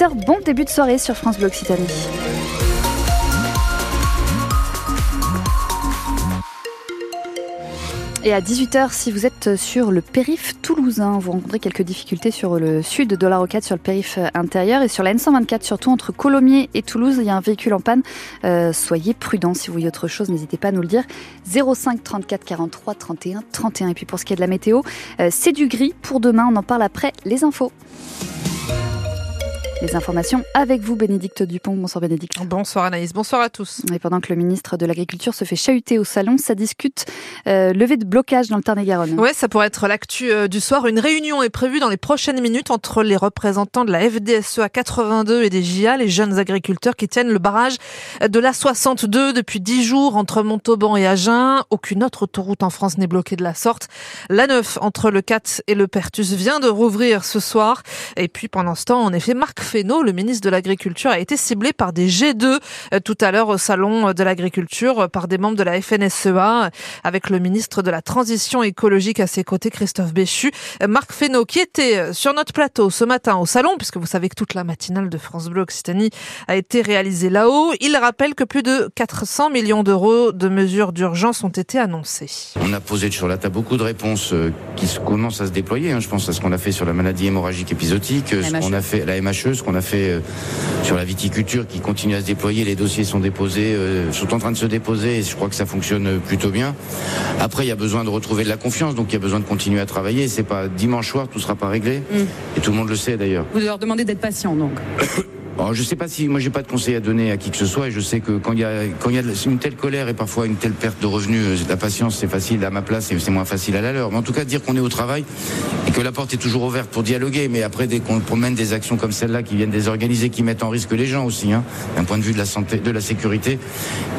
Bon début de soirée sur France Bleu Occitanie. Et à 18h, si vous êtes sur le périph' toulousain, vous rencontrez quelques difficultés sur le sud de la Rocade, sur le périph' intérieur et sur la N124, surtout entre Colomiers et Toulouse, il y a un véhicule en panne. Euh, soyez prudents si vous voyez autre chose, n'hésitez pas à nous le dire. 05 34 43 31 31. Et puis pour ce qui est de la météo, euh, c'est du gris pour demain, on en parle après les infos. Les informations avec vous, Bénédicte Dupont. Bonsoir Bénédicte. Bonsoir Anaïs, bonsoir à tous. Et pendant que le ministre de l'Agriculture se fait chahuter au salon, ça discute euh, levée de blocage dans le Tarn-et-Garonne. Ouais, ça pourrait être l'actu euh, du soir. Une réunion est prévue dans les prochaines minutes entre les représentants de la FDSE à 82 et des JA, les jeunes agriculteurs qui tiennent le barrage de la 62 depuis 10 jours entre Montauban et Agen. Aucune autre autoroute en France n'est bloquée de la sorte. La 9 entre le 4 et le Pertus vient de rouvrir ce soir. Et puis pendant ce temps, en effet, Marc Fesneau, le ministre de l'Agriculture, a été ciblé par des G2 euh, tout à l'heure au salon de l'agriculture euh, par des membres de la FNSEA avec le ministre de la Transition écologique à ses côtés, Christophe Béchu. Euh, Marc Fesneau qui était sur notre plateau ce matin au salon, puisque vous savez que toute la matinale de France Bleu Occitanie a été réalisée là-haut. Il rappelle que plus de 400 millions d'euros de mesures d'urgence ont été annoncées. On a posé sur la table beaucoup de réponses qui commencent à se déployer. Hein. Je pense à ce qu'on a fait sur la maladie hémorragique épisodique, ce qu'on a fait la MHE, ce qu'on a fait euh, sur la viticulture qui continue à se déployer. Les dossiers sont déposés, euh, sont en train de se déposer et je crois que ça fonctionne plutôt bien. Après, il y a besoin de retrouver de la confiance, donc il y a besoin de continuer à travailler. C'est pas dimanche soir, tout sera pas réglé. Mm. Et tout le monde le sait d'ailleurs. Vous leur demandez d'être patient donc Je je sais pas si moi j'ai pas de conseil à donner à qui que ce soit et je sais que quand il y a quand il y a une telle colère et parfois une telle perte de revenus, euh, la patience c'est facile à ma place et c'est moins facile à la leur. Mais en tout cas dire qu'on est au travail et que la porte est toujours ouverte pour dialoguer, mais après dès qu'on promène des actions comme celle-là qui viennent désorganiser, qui mettent en risque les gens aussi, hein, d'un point de vue de la santé, de la sécurité,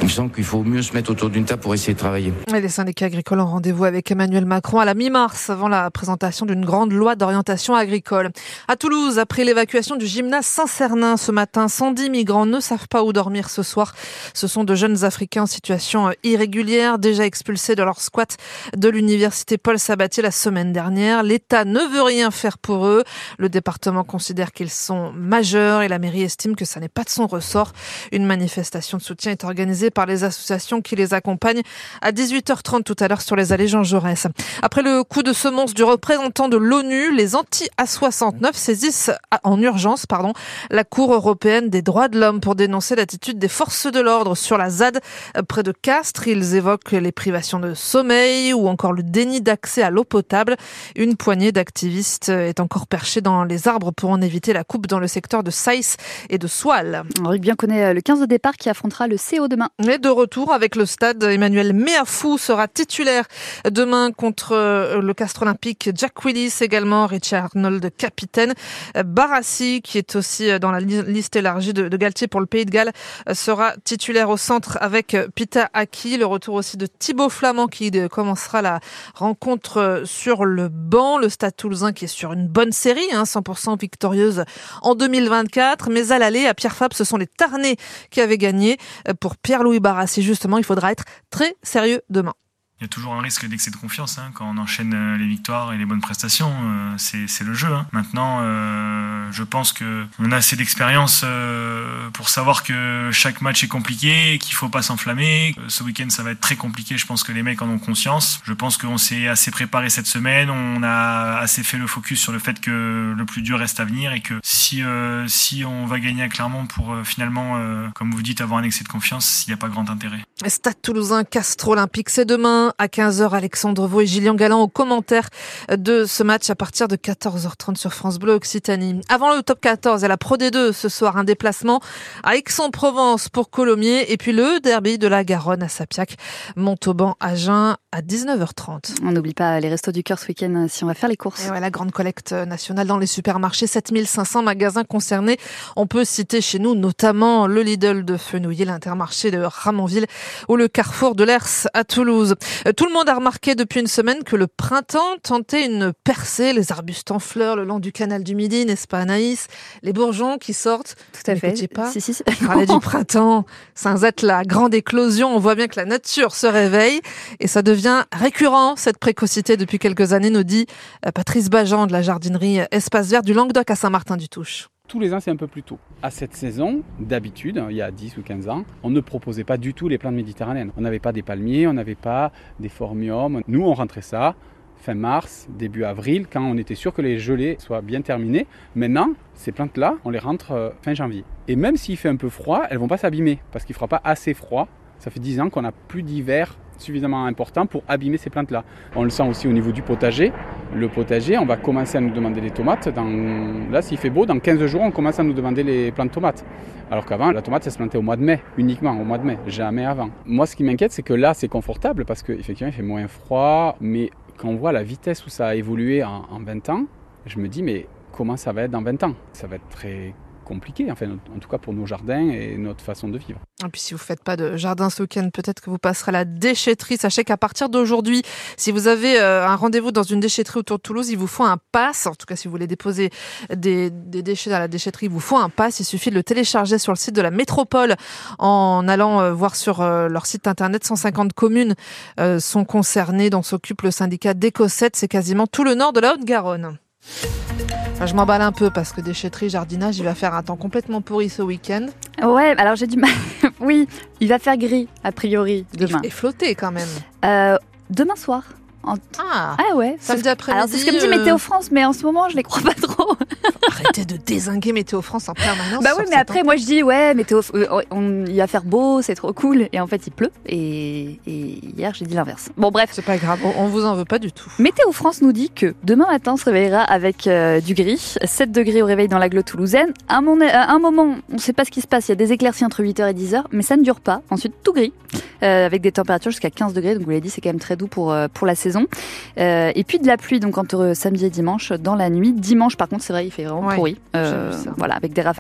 il me semble qu'il faut mieux se mettre autour d'une table pour essayer de travailler. Les syndicats agricoles ont rendez-vous avec Emmanuel Macron à la mi-mars avant la présentation d'une grande loi d'orientation agricole. À Toulouse, après l'évacuation du gymnase Saint-Cernin ce matin, 110 migrants ne savent pas où dormir ce soir. Ce sont de jeunes Africains en situation euh, irrégulière, déjà expulsés de leur squat de l'université Paul Sabatier la semaine dernière. L'État ne veut rien faire pour eux. Le département considère qu'ils sont majeurs et la mairie estime que ça n'est pas de son ressort. Une manifestation de soutien est organisée par les associations qui les accompagnent à 18h30 tout à l'heure sur les allées Jean Jaurès. Après le coup de semonce du représentant de l'ONU, les anti-A69 saisissent en urgence pardon, la Cour européenne des droits de l'homme pour dénoncer l'attitude des forces de l'ordre sur la ZAD euh, près de Castres. Ils évoquent les privations de sommeil ou encore le déni d'accès à l'eau potable. Une poignée d'activistes est encore perchée dans les arbres pour en éviter la coupe dans le secteur de Saïs et de Soile. On bien connaît euh, le 15 de départ qui affrontera le CO demain. Mais de retour avec le stade, Emmanuel Meafou sera titulaire demain contre euh, le Castre Olympique. Jack Willis également, Richard Arnold capitaine. Barassi qui est aussi dans la liste élargie de, Galtier pour le Pays de Galles euh, sera titulaire au centre avec euh, Pita Aki. Le retour aussi de Thibaut Flamand qui euh, commencera la rencontre sur le banc. Le Stade Toulousain qui est sur une bonne série, 100% hein, victorieuse en 2024. Mais à l'aller, à Pierre Fab, ce sont les Tarnais qui avaient gagné. Pour Pierre-Louis Barassi, justement, il faudra être très sérieux demain il y a toujours un risque d'excès de confiance hein, quand on enchaîne les victoires et les bonnes prestations. C'est le jeu. Hein. Maintenant, je pense que on a assez d'expérience pour savoir que chaque match est compliqué, qu'il faut pas s'enflammer. Ce week-end, ça va être très compliqué. Je pense que les mecs en ont conscience. Je pense qu'on s'est assez préparé cette semaine. On a assez fait le focus sur le fait que le plus dur reste à venir et que si si on va gagner à Clermont pour finalement, comme vous dites, avoir un excès de confiance, il n'y a pas grand intérêt. Stade Toulousain, Castres Olympique, c'est demain à 15h. Alexandre Vaux et Gillian Galland au commentaire de ce match à partir de 14h30 sur France Bleu Occitanie. Le top 14 et la Pro D2 ce soir, un déplacement à Aix-en-Provence pour Colomiers et puis le derby de la Garonne à Sapiac, Montauban, Agen à 19h30. On n'oublie pas les restos du cœur ce week-end si on va faire les courses. Et ouais, la grande collecte nationale dans les supermarchés, 7500 magasins concernés. On peut citer chez nous notamment le Lidl de Fenouillet, l'Intermarché de Ramonville ou le Carrefour de l'Ers à Toulouse. Euh, tout le monde a remarqué depuis une semaine que le printemps tentait une percée, les arbustes en fleurs le long du canal du Midi, n'est-ce pas Anaïs Les bourgeons qui sortent. Tout à fait. Pas si, si, si. parlait du printemps, sans être la grande éclosion, on voit bien que la nature se réveille et ça devient récurrent, cette précocité depuis quelques années, nous dit euh, Patrice Bajan de la jardinerie Espace Vert du Languedoc à Saint-Martin-du-Touche. Tous les ans, c'est un peu plus tôt. À cette saison, d'habitude, il y a 10 ou 15 ans, on ne proposait pas du tout les plantes méditerranéennes. On n'avait pas des palmiers, on n'avait pas des formiums. Nous, on rentrait ça fin mars, début avril, quand on était sûr que les gelées soient bien terminées. Maintenant, ces plantes-là, on les rentre euh, fin janvier. Et même s'il fait un peu froid, elles vont pas s'abîmer parce qu'il fera pas assez froid. Ça fait 10 ans qu'on n'a plus d'hiver suffisamment important pour abîmer ces plantes-là. On le sent aussi au niveau du potager. Le potager, on va commencer à nous demander les tomates. Là, s'il fait beau, dans 15 jours, on commence à nous demander les plantes tomates. Alors qu'avant, la tomate, elle se plantait au mois de mai, uniquement au mois de mai, jamais avant. Moi, ce qui m'inquiète, c'est que là, c'est confortable parce qu'effectivement, il fait moins froid, mais quand on voit la vitesse où ça a évolué en, en 20 ans, je me dis, mais comment ça va être dans 20 ans? Ça va être très compliqué, en tout cas pour nos jardins et notre façon de vivre. Et puis si vous faites pas de jardin ce week-end, peut-être que vous passerez à la déchetterie. Sachez qu'à partir d'aujourd'hui, si vous avez euh, un rendez-vous dans une déchetterie autour de Toulouse, il vous faut un pass. En tout cas, si vous voulez déposer des, déchets dans la déchetterie, il vous faut un pass. Il suffit de le télécharger sur le site de la métropole en allant euh, voir sur euh, leur site internet. 150 communes sont concernées, dont s'occupe le syndicat d'Écossette. C'est quasiment tout le nord de la Haute-Garonne. Enfin, je m'emballe un peu parce que déchetterie, jardinage, il va faire un temps complètement pourri ce week-end. Ouais, alors j'ai du mal. oui, il va faire gris, a priori, demain. Et flotter quand même. Euh, demain soir. En... Ah, ah ouais. samedi après-midi. Alors c'est ce que me dit euh, Météo France, mais en ce moment je les crois pas trop. Arrêtez de désinguer Météo France en permanence. bah oui, mais après moi je dis ouais, météo, euh, on- il va faire beau, c'est trop cool, et en fait il pleut. Et, et hier j'ai dit l'inverse. Bon bref. C'est pas grave, on, on vous en veut pas du tout. Météo France nous dit que demain matin on se réveillera avec euh, du gris, 7 degrés au réveil dans l'agglo toulousaine. À, un moment, on ne sait pas ce qui se passe, il y a des éclaircies entre 8h et 10h, mais ça ne dure pas. Ensuite, tout gris, euh, avec des températures jusqu'à 15 degrés, donc vous l'avez dit, c'est quand même très doux pour, euh, pour la saison. Euh, et puis de la pluie, donc entre samedi et dimanche, dans la nuit. Dimanche, par contre, c'est vrai, il fait vraiment Ouais, pourri. Euh, voilà, avec des rafales